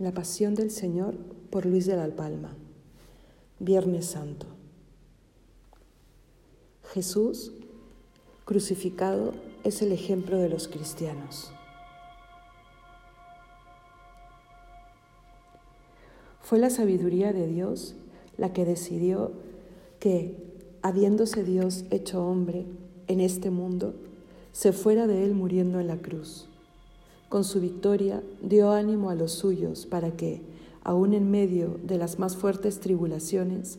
La Pasión del Señor por Luis de la Palma. Viernes Santo. Jesús crucificado es el ejemplo de los cristianos. Fue la sabiduría de Dios la que decidió que, habiéndose Dios hecho hombre en este mundo, se fuera de él muriendo en la cruz con su victoria dio ánimo a los suyos para que, aun en medio de las más fuertes tribulaciones,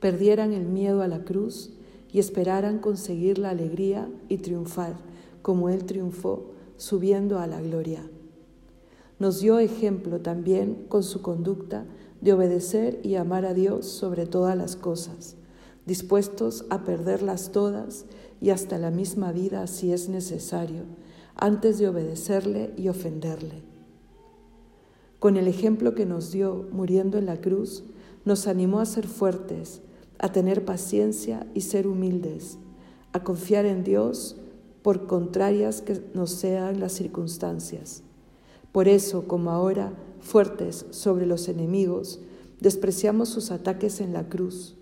perdieran el miedo a la cruz y esperaran conseguir la alegría y triunfar como Él triunfó, subiendo a la gloria. Nos dio ejemplo también con su conducta de obedecer y amar a Dios sobre todas las cosas, dispuestos a perderlas todas y hasta la misma vida si es necesario antes de obedecerle y ofenderle. Con el ejemplo que nos dio muriendo en la cruz, nos animó a ser fuertes, a tener paciencia y ser humildes, a confiar en Dios por contrarias que nos sean las circunstancias. Por eso, como ahora, fuertes sobre los enemigos, despreciamos sus ataques en la cruz.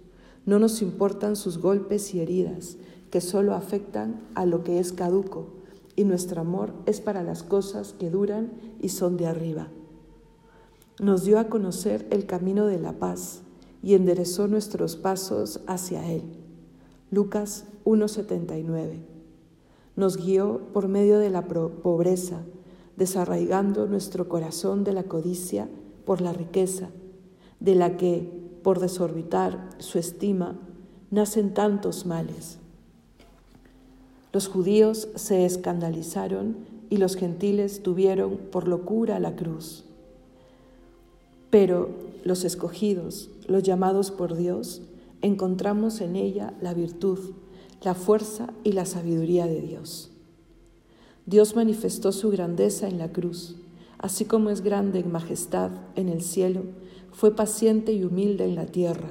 No nos importan sus golpes y heridas, que solo afectan a lo que es caduco y nuestro amor es para las cosas que duran y son de arriba. Nos dio a conocer el camino de la paz y enderezó nuestros pasos hacia Él. Lucas 1.79. Nos guió por medio de la pobreza, desarraigando nuestro corazón de la codicia por la riqueza, de la que, por desorbitar su estima, nacen tantos males. Los judíos se escandalizaron y los gentiles tuvieron por locura la cruz. Pero los escogidos, los llamados por Dios, encontramos en ella la virtud, la fuerza y la sabiduría de Dios. Dios manifestó su grandeza en la cruz, así como es grande en majestad en el cielo, fue paciente y humilde en la tierra.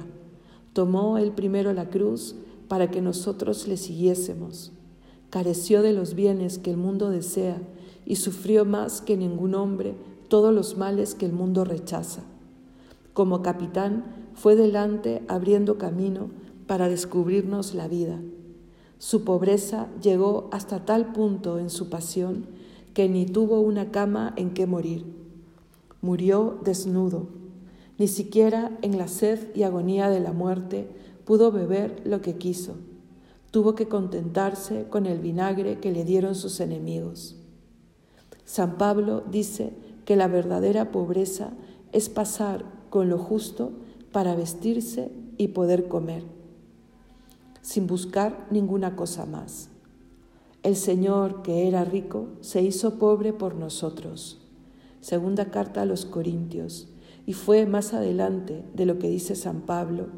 Tomó él primero la cruz para que nosotros le siguiésemos careció de los bienes que el mundo desea y sufrió más que ningún hombre todos los males que el mundo rechaza. Como capitán fue delante abriendo camino para descubrirnos la vida. Su pobreza llegó hasta tal punto en su pasión que ni tuvo una cama en que morir. Murió desnudo. Ni siquiera en la sed y agonía de la muerte pudo beber lo que quiso tuvo que contentarse con el vinagre que le dieron sus enemigos. San Pablo dice que la verdadera pobreza es pasar con lo justo para vestirse y poder comer, sin buscar ninguna cosa más. El Señor, que era rico, se hizo pobre por nosotros. Segunda carta a los Corintios. Y fue más adelante de lo que dice San Pablo,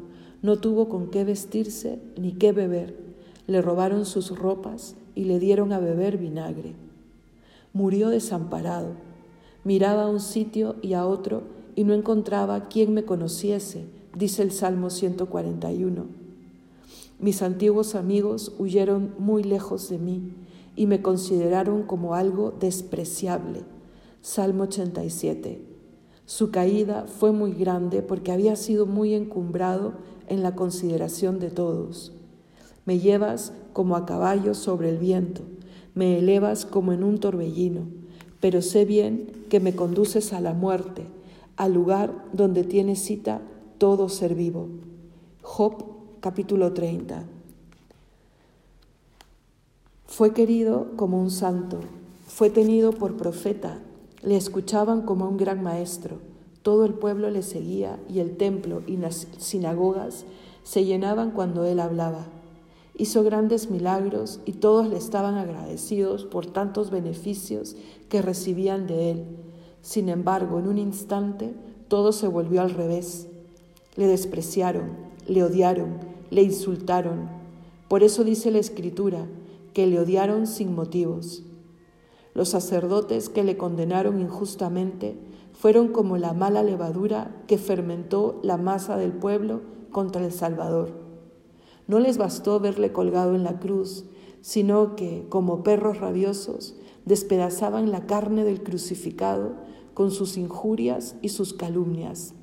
no tuvo con qué vestirse ni qué beber le robaron sus ropas y le dieron a beber vinagre. Murió desamparado. Miraba a un sitio y a otro y no encontraba quien me conociese, dice el Salmo 141. Mis antiguos amigos huyeron muy lejos de mí y me consideraron como algo despreciable. Salmo 87. Su caída fue muy grande porque había sido muy encumbrado en la consideración de todos. Me llevas como a caballo sobre el viento, me elevas como en un torbellino, pero sé bien que me conduces a la muerte, al lugar donde tiene cita todo ser vivo. Job capítulo 30. Fue querido como un santo, fue tenido por profeta, le escuchaban como un gran maestro, todo el pueblo le seguía y el templo y las sinagogas se llenaban cuando él hablaba hizo grandes milagros y todos le estaban agradecidos por tantos beneficios que recibían de él. Sin embargo, en un instante todo se volvió al revés. Le despreciaron, le odiaron, le insultaron. Por eso dice la Escritura que le odiaron sin motivos. Los sacerdotes que le condenaron injustamente fueron como la mala levadura que fermentó la masa del pueblo contra el Salvador. No les bastó verle colgado en la cruz, sino que, como perros rabiosos, despedazaban la carne del crucificado con sus injurias y sus calumnias.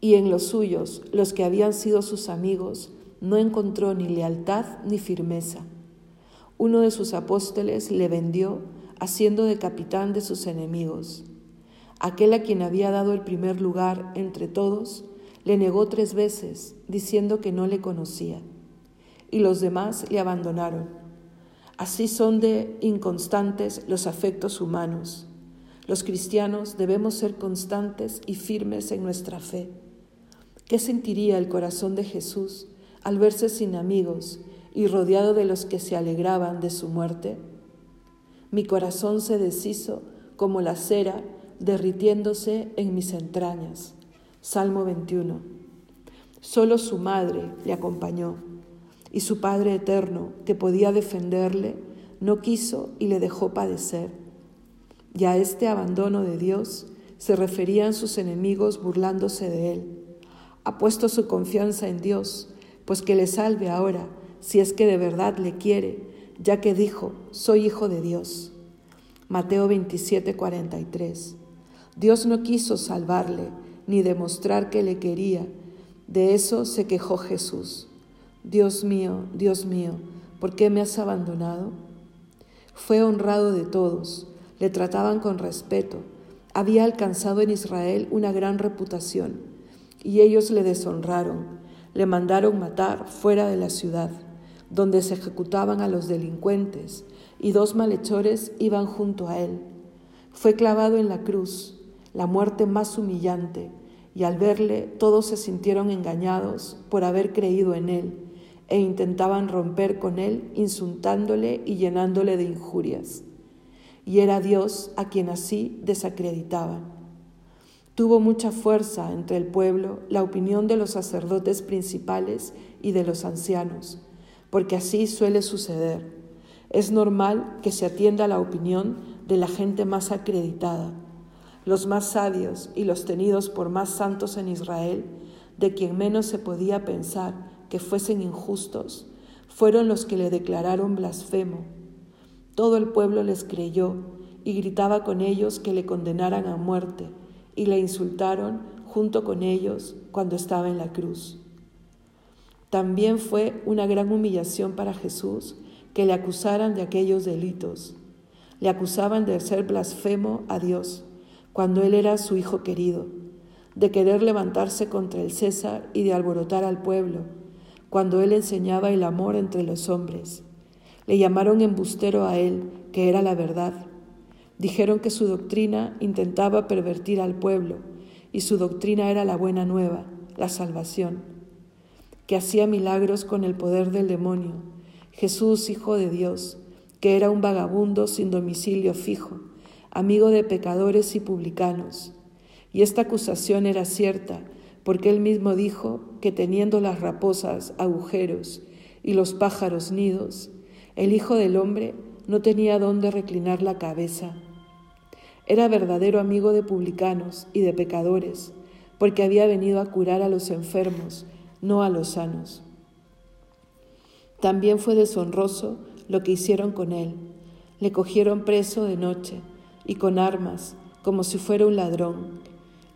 Y en los suyos, los que habían sido sus amigos, no encontró ni lealtad ni firmeza. Uno de sus apóstoles le vendió, haciendo de capitán de sus enemigos. Aquel a quien había dado el primer lugar entre todos, le negó tres veces, diciendo que no le conocía. Y los demás le abandonaron. Así son de inconstantes los afectos humanos. Los cristianos debemos ser constantes y firmes en nuestra fe. ¿Qué sentiría el corazón de Jesús al verse sin amigos y rodeado de los que se alegraban de su muerte? Mi corazón se deshizo como la cera derritiéndose en mis entrañas. Salmo 21. Solo su madre le acompañó y su Padre eterno, que podía defenderle, no quiso y le dejó padecer. Y a este abandono de Dios se referían sus enemigos burlándose de él. Ha puesto su confianza en Dios pues que le salve ahora, si es que de verdad le quiere, ya que dijo, soy hijo de Dios. Mateo 27, 43. Dios no quiso salvarle ni demostrar que le quería. De eso se quejó Jesús. Dios mío, Dios mío, ¿por qué me has abandonado? Fue honrado de todos, le trataban con respeto, había alcanzado en Israel una gran reputación, y ellos le deshonraron le mandaron matar fuera de la ciudad, donde se ejecutaban a los delincuentes, y dos malhechores iban junto a él. Fue clavado en la cruz, la muerte más humillante, y al verle todos se sintieron engañados por haber creído en él, e intentaban romper con él, insultándole y llenándole de injurias. Y era Dios a quien así desacreditaban. Tuvo mucha fuerza entre el pueblo la opinión de los sacerdotes principales y de los ancianos, porque así suele suceder. Es normal que se atienda la opinión de la gente más acreditada. Los más sabios y los tenidos por más santos en Israel, de quien menos se podía pensar que fuesen injustos, fueron los que le declararon blasfemo. Todo el pueblo les creyó y gritaba con ellos que le condenaran a muerte y le insultaron junto con ellos cuando estaba en la cruz. También fue una gran humillación para Jesús que le acusaran de aquellos delitos. Le acusaban de ser blasfemo a Dios cuando él era su hijo querido, de querer levantarse contra el César y de alborotar al pueblo, cuando él enseñaba el amor entre los hombres. Le llamaron embustero a él, que era la verdad, Dijeron que su doctrina intentaba pervertir al pueblo y su doctrina era la buena nueva, la salvación, que hacía milagros con el poder del demonio, Jesús, Hijo de Dios, que era un vagabundo sin domicilio fijo, amigo de pecadores y publicanos. Y esta acusación era cierta, porque él mismo dijo que teniendo las raposas agujeros y los pájaros nidos, el Hijo del Hombre no tenía dónde reclinar la cabeza. Era verdadero amigo de publicanos y de pecadores, porque había venido a curar a los enfermos, no a los sanos. También fue deshonroso lo que hicieron con él. Le cogieron preso de noche y con armas, como si fuera un ladrón.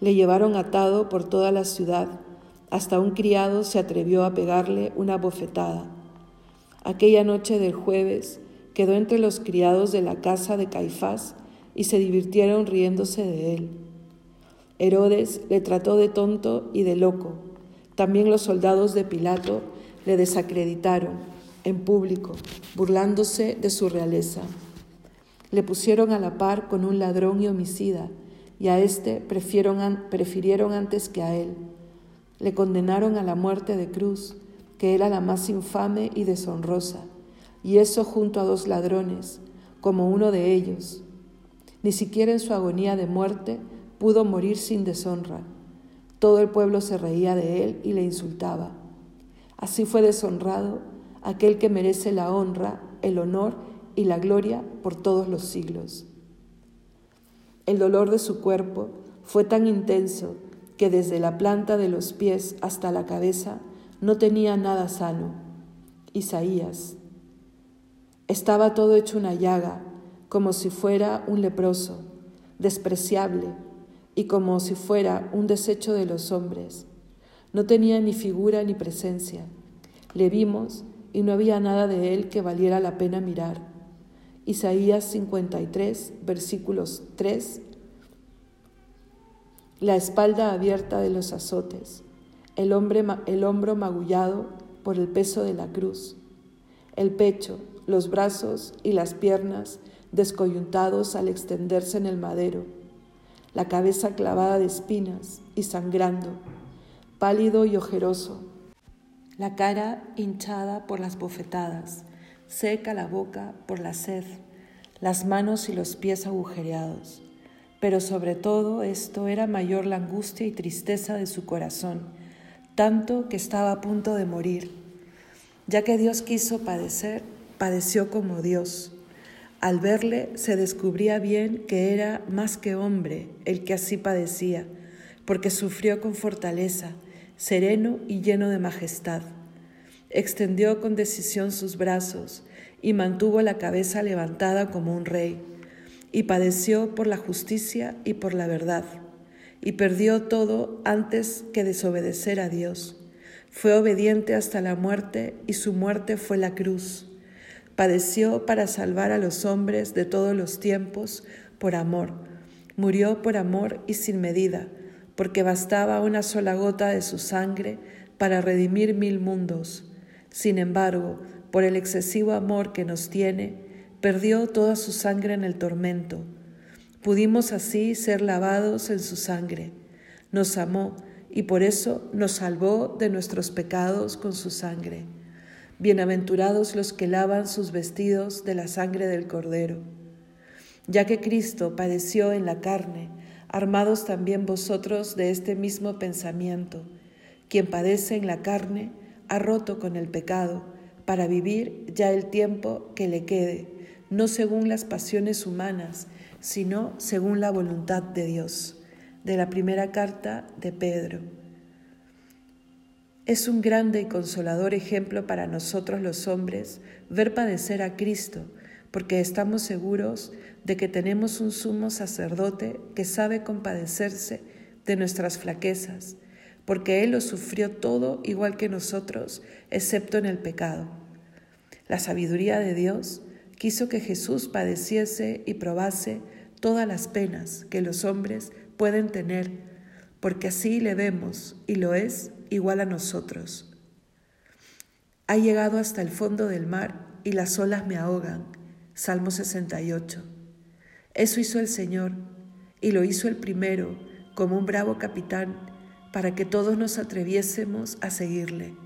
Le llevaron atado por toda la ciudad, hasta un criado se atrevió a pegarle una bofetada. Aquella noche del jueves quedó entre los criados de la casa de Caifás y se divirtieron riéndose de él. Herodes le trató de tonto y de loco. También los soldados de Pilato le desacreditaron en público, burlándose de su realeza. Le pusieron a la par con un ladrón y homicida, y a éste prefirieron antes que a él. Le condenaron a la muerte de cruz, que era la más infame y deshonrosa, y eso junto a dos ladrones, como uno de ellos, ni siquiera en su agonía de muerte pudo morir sin deshonra. Todo el pueblo se reía de él y le insultaba. Así fue deshonrado aquel que merece la honra, el honor y la gloria por todos los siglos. El dolor de su cuerpo fue tan intenso que desde la planta de los pies hasta la cabeza no tenía nada sano. Isaías. Estaba todo hecho una llaga como si fuera un leproso. despreciable y como si fuera un desecho de los hombres. No tenía ni figura ni presencia. Le vimos y no había nada de él que valiera la pena mirar. Isaías 53, versículos 3. La espalda abierta de los azotes, el, hombre, el hombro magullado por el peso de la cruz, el pecho, los brazos y las piernas descoyuntados al extenderse en el madero, la cabeza clavada de espinas y sangrando, pálido y ojeroso, la cara hinchada por las bofetadas, seca la boca por la sed, las manos y los pies agujereados. Pero sobre todo esto era mayor la angustia y tristeza de su corazón, tanto que estaba a punto de morir. Ya que Dios quiso padecer, padeció como Dios al verle se descubría bien que era más que hombre el que así padecía, porque sufrió con fortaleza, sereno y lleno de majestad. Extendió con decisión sus brazos y mantuvo la cabeza levantada como un rey, y padeció por la justicia y por la verdad, y perdió todo antes que desobedecer a Dios. Fue obediente hasta la muerte y su muerte fue la cruz Padeció para salvar a los hombres de todos los tiempos por amor. Murió por amor y sin medida, porque bastaba una sola gota de su sangre para redimir mil mundos. Sin embargo, por el excesivo amor que nos tiene, perdió toda su sangre en el tormento. Pudimos así ser lavados en su sangre. Nos amó y por eso nos salvó de nuestros pecados con su sangre. Bienaventurados los que lavan sus vestidos de la sangre del Cordero. Ya que Cristo padeció en la carne, armados también vosotros de este mismo pensamiento. Quien padece en la carne ha roto con el pecado, para vivir ya el tiempo que le quede, no según las pasiones humanas, sino según la voluntad de Dios. De la primera carta de Pedro. Es un grande y consolador ejemplo para nosotros los hombres ver padecer a Cristo, porque estamos seguros de que tenemos un sumo sacerdote que sabe compadecerse de nuestras flaquezas, porque Él lo sufrió todo igual que nosotros, excepto en el pecado. La sabiduría de Dios quiso que Jesús padeciese y probase todas las penas que los hombres pueden tener, porque así le vemos y lo es igual a nosotros. Ha llegado hasta el fondo del mar y las olas me ahogan. Salmo 68. Eso hizo el Señor y lo hizo el primero como un bravo capitán para que todos nos atreviésemos a seguirle.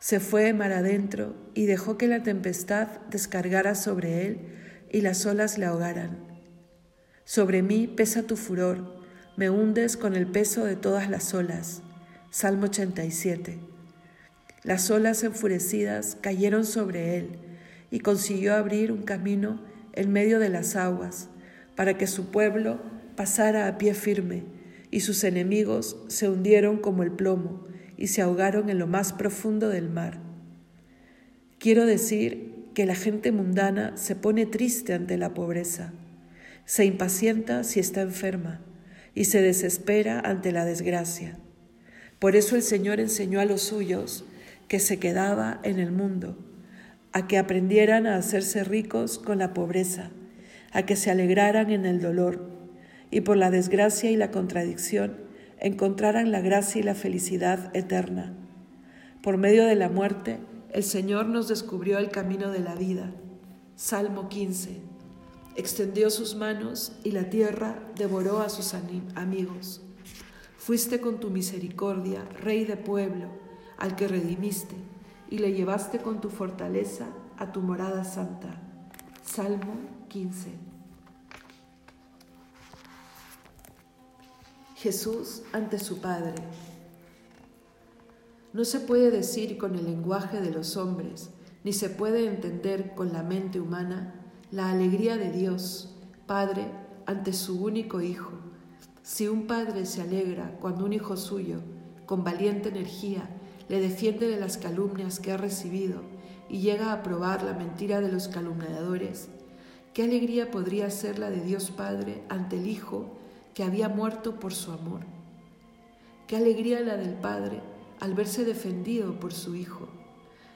Se fue mar adentro y dejó que la tempestad descargara sobre él y las olas le ahogaran. Sobre mí pesa tu furor, me hundes con el peso de todas las olas. Salmo 87. Las olas enfurecidas cayeron sobre él y consiguió abrir un camino en medio de las aguas para que su pueblo pasara a pie firme y sus enemigos se hundieron como el plomo y se ahogaron en lo más profundo del mar. Quiero decir que la gente mundana se pone triste ante la pobreza, se impacienta si está enferma y se desespera ante la desgracia. Por eso el Señor enseñó a los suyos que se quedaba en el mundo, a que aprendieran a hacerse ricos con la pobreza, a que se alegraran en el dolor y por la desgracia y la contradicción encontraran la gracia y la felicidad eterna. Por medio de la muerte, el Señor nos descubrió el camino de la vida. Salmo 15. Extendió sus manos y la tierra devoró a sus amigos. Fuiste con tu misericordia, Rey de pueblo, al que redimiste, y le llevaste con tu fortaleza a tu morada santa. Salmo 15. Jesús ante su Padre. No se puede decir con el lenguaje de los hombres, ni se puede entender con la mente humana la alegría de Dios, Padre, ante su único Hijo si un padre se alegra cuando un hijo suyo, con valiente energía, le defiende de las calumnias que ha recibido y llega a probar la mentira de los calumniadores, ¿Qué alegría podría ser la de Dios Padre ante el Hijo que había muerto por su amor? ¿Qué alegría la del Padre al verse defendido por su Hijo,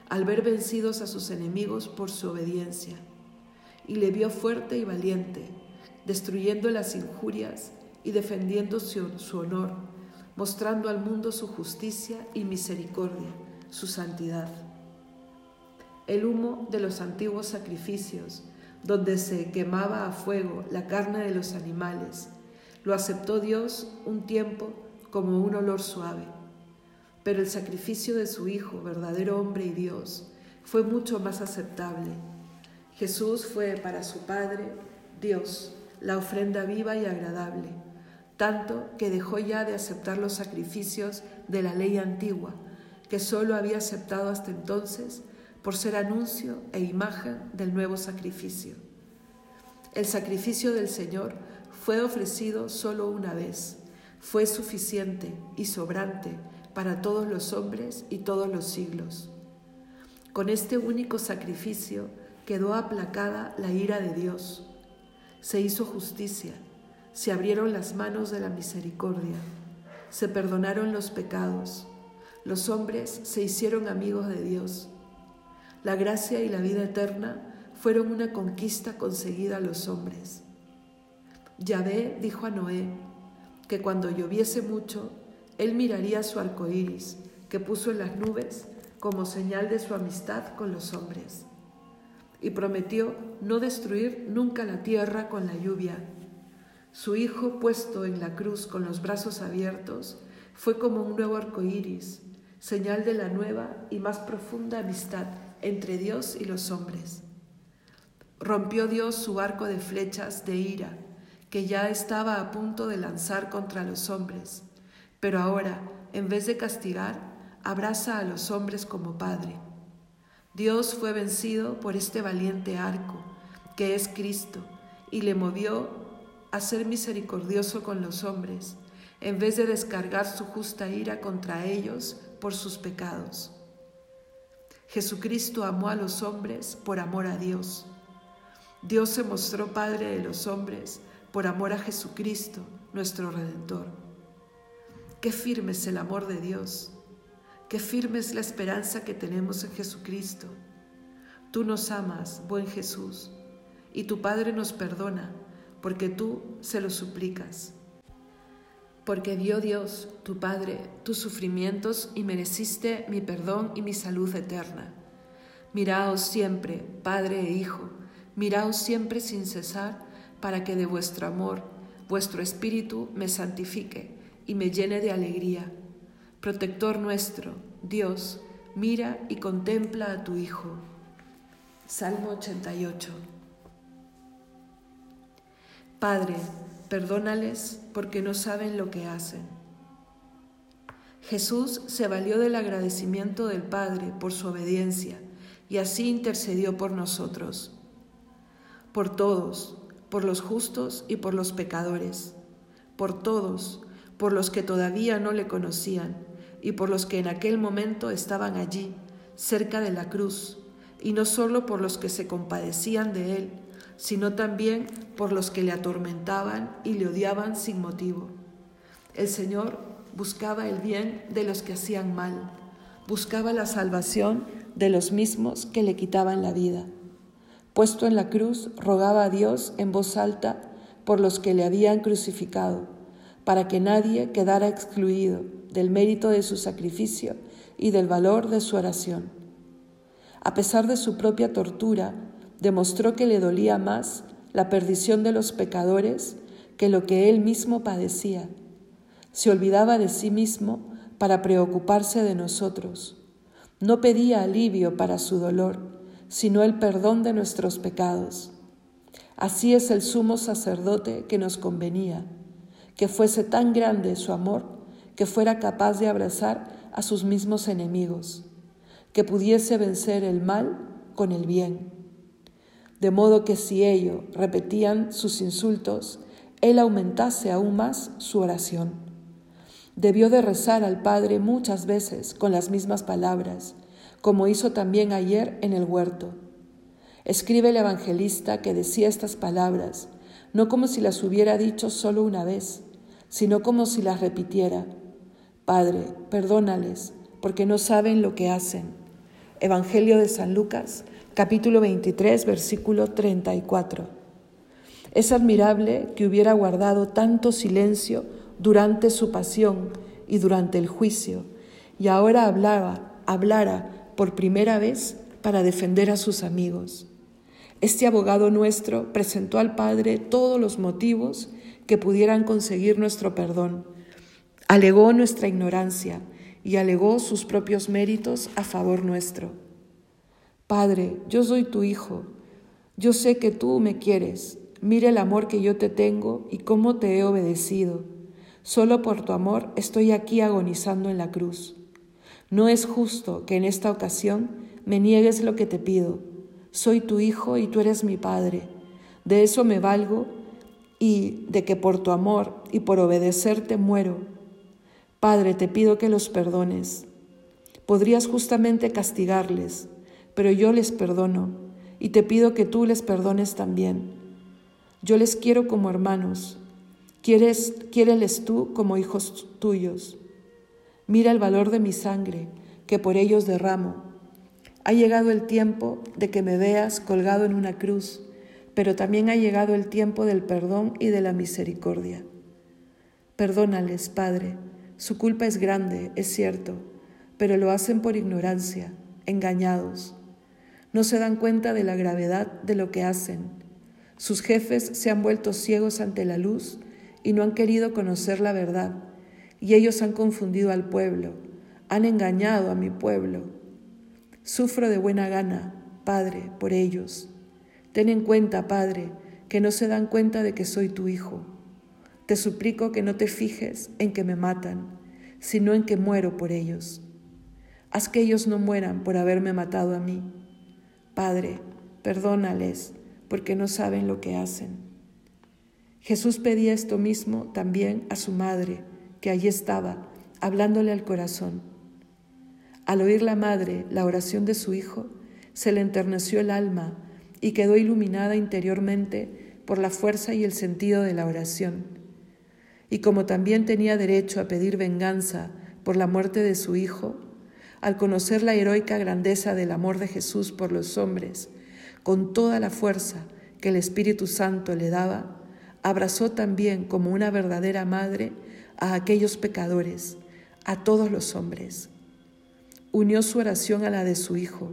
al ver vencidos a sus enemigos por su obediencia? Y le vio fuerte y valiente, destruyendo las injurias y defendiendo su, su honor, mostrando al mundo su justicia y misericordia, su santidad. El humo de los antiguos sacrificios, donde se quemaba a fuego la carne de los animales. Lo aceptó Dios un tiempo como un olor suave. Pero el sacrificio de su Hijo, verdadero hombre y Dios, fue mucho más aceptable. Jesús fue para su Padre, Dios, la ofrenda viva y agradable, tanto que dejó ya de aceptar los sacrificios de la ley antigua, que sólo había aceptado hasta entonces por ser anuncio e imagen del nuevo sacrificio. El sacrificio del Señor fue ofrecido solo una vez, fue suficiente y sobrante para todos los hombres y todos los siglos. Con este único sacrificio quedó aplacada la ira de Dios, se hizo justicia, se abrieron las manos de la misericordia, se perdonaron los pecados, los hombres se hicieron amigos de Dios la gracia y la vida eterna fueron una conquista conseguida a los hombres. Yahvé dijo a Noé que cuando lloviese mucho, él miraría su arco iris que puso en las nubes como señal de su amistad con los hombres. Y prometió no destruir nunca la tierra con la lluvia. Su hijo, puesto en la cruz con los brazos abiertos, fue como un nuevo arco iris, señal de la nueva y más profunda amistad entre Dios y los hombres. Rompió Dios su arco de flechas de ira, que ya estaba a punto de lanzar contra los hombres, pero ahora, en vez de castigar, abraza a los hombres como Padre. Dios fue vencido por este valiente arco, que es Cristo, y le movió a ser misericordioso con los hombres, en vez de descargar su justa ira contra ellos por sus pecados. Jesucristo amó a los hombres por amor a Dios. Dios se mostró Padre de los hombres por amor a Jesucristo, nuestro Redentor. Qué firme es el amor de Dios, qué firme es la esperanza que tenemos en Jesucristo. Tú nos amas, buen Jesús, y tu Padre nos perdona, porque tú se lo suplicas porque dio Dios, tu Padre, tus sufrimientos y mereciste mi perdón y mi salud eterna. Miraos siempre, Padre e Hijo, miraos siempre sin cesar, para que de vuestro amor, vuestro espíritu me santifique y me llene de alegría. Protector nuestro, Dios, mira y contempla a tu Hijo. Salmo 88. Padre, perdónales porque no saben lo que hacen. Jesús se valió del agradecimiento del Padre por su obediencia y así intercedió por nosotros, por todos, por los justos y por los pecadores, por todos, por los que todavía no le conocían y por los que en aquel momento estaban allí, cerca de la cruz, y no solo por los que se compadecían de él, sino también por los que le atormentaban y le odiaban sin motivo. El Señor buscaba el bien de los que hacían mal, buscaba la salvación de los mismos que le quitaban la vida. Puesto en la cruz, rogaba a Dios en voz alta por los que le habían crucificado, para que nadie quedara excluido del mérito de su sacrificio y del valor de su oración. A pesar de su propia tortura, demostró que le dolía más la perdición de los pecadores que lo que él mismo padecía. Se olvidaba de sí mismo para preocuparse de nosotros. No pedía alivio para su dolor, sino el perdón de nuestros pecados. Así es el sumo sacerdote que nos convenía, que fuese tan grande su amor que fuera capaz de abrazar a sus mismos enemigos, que pudiese vencer el mal con el bien de modo que si ellos repetían sus insultos, él aumentase aún más su oración. Debió de rezar al Padre muchas veces con las mismas palabras, como hizo también ayer en el huerto. Escribe el evangelista que decía estas palabras, no como si las hubiera dicho solo una vez, sino como si las repitiera. Padre, perdónales, porque no saben lo que hacen. Evangelio de San Lucas, capítulo 23, versículo 34. Es admirable que hubiera guardado tanto silencio durante su pasión y durante el juicio, y ahora hablaba, hablara por primera vez para defender a sus amigos. Este abogado nuestro presentó al Padre todos los motivos que pudieran conseguir nuestro perdón. Alegó nuestra ignorancia y alegó sus propios méritos a favor nuestro. Padre, yo soy tu Hijo, yo sé que tú me quieres, mira el amor que yo te tengo y cómo te he obedecido. Solo por tu amor estoy aquí agonizando en la cruz. No es justo que en esta ocasión me niegues lo que te pido. Soy tu Hijo y tú eres mi Padre. De eso me valgo y de que por tu amor y por obedecerte muero. Padre, te pido que los perdones. Podrías justamente castigarles, pero yo les perdono y te pido que tú les perdones también. Yo les quiero como hermanos, quieres, quiéreles tú como hijos tuyos. Mira el valor de mi sangre que por ellos derramo. Ha llegado el tiempo de que me veas colgado en una cruz pero también ha llegado el tiempo del perdón y de la misericordia. Perdónales, Padre, su culpa es grande, es cierto, pero lo hacen por ignorancia, engañados. No se dan cuenta de la gravedad de lo que hacen. Sus jefes se han vuelto ciegos ante la luz y no han querido conocer la verdad, y ellos han confundido al pueblo, han engañado a mi pueblo. Sufro de buena gana, Padre, por ellos Ten en cuenta, Padre, que no se dan cuenta de que soy tu Hijo. Te suplico que no te fijes en que me matan, sino en que muero por ellos. Haz que ellos no mueran por haberme matado a mí. Padre, perdónales, porque no saben lo que hacen. Jesús pedía esto mismo también a su madre, que allí estaba, hablándole al corazón. Al oír la madre la oración de su hijo, se le enterneció el alma y quedó iluminada interiormente por la fuerza y el sentido de la oración. Y como también tenía derecho a pedir venganza por la muerte de su Hijo, al conocer la heroica grandeza del amor de Jesús por los hombres, con toda la fuerza que el Espíritu Santo le daba, abrazó también como una verdadera madre a aquellos pecadores, a todos los hombres. Unió su oración a la de su Hijo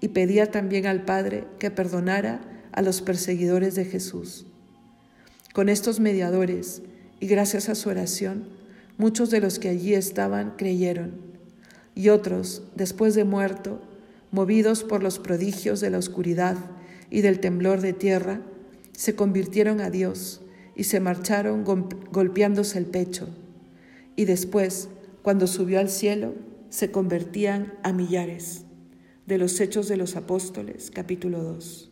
y pedía también al Padre que perdonara a los perseguidores de Jesús. Con estos mediadores y gracias a su oración, muchos de los que allí estaban creyeron, y otros, después de muerto, movidos por los prodigios de la oscuridad y del temblor de tierra, se convirtieron a Dios y se marcharon golpeándose el pecho, y después, cuando subió al cielo, se convertían a millares de los Hechos de los Apóstoles, capítulo 2.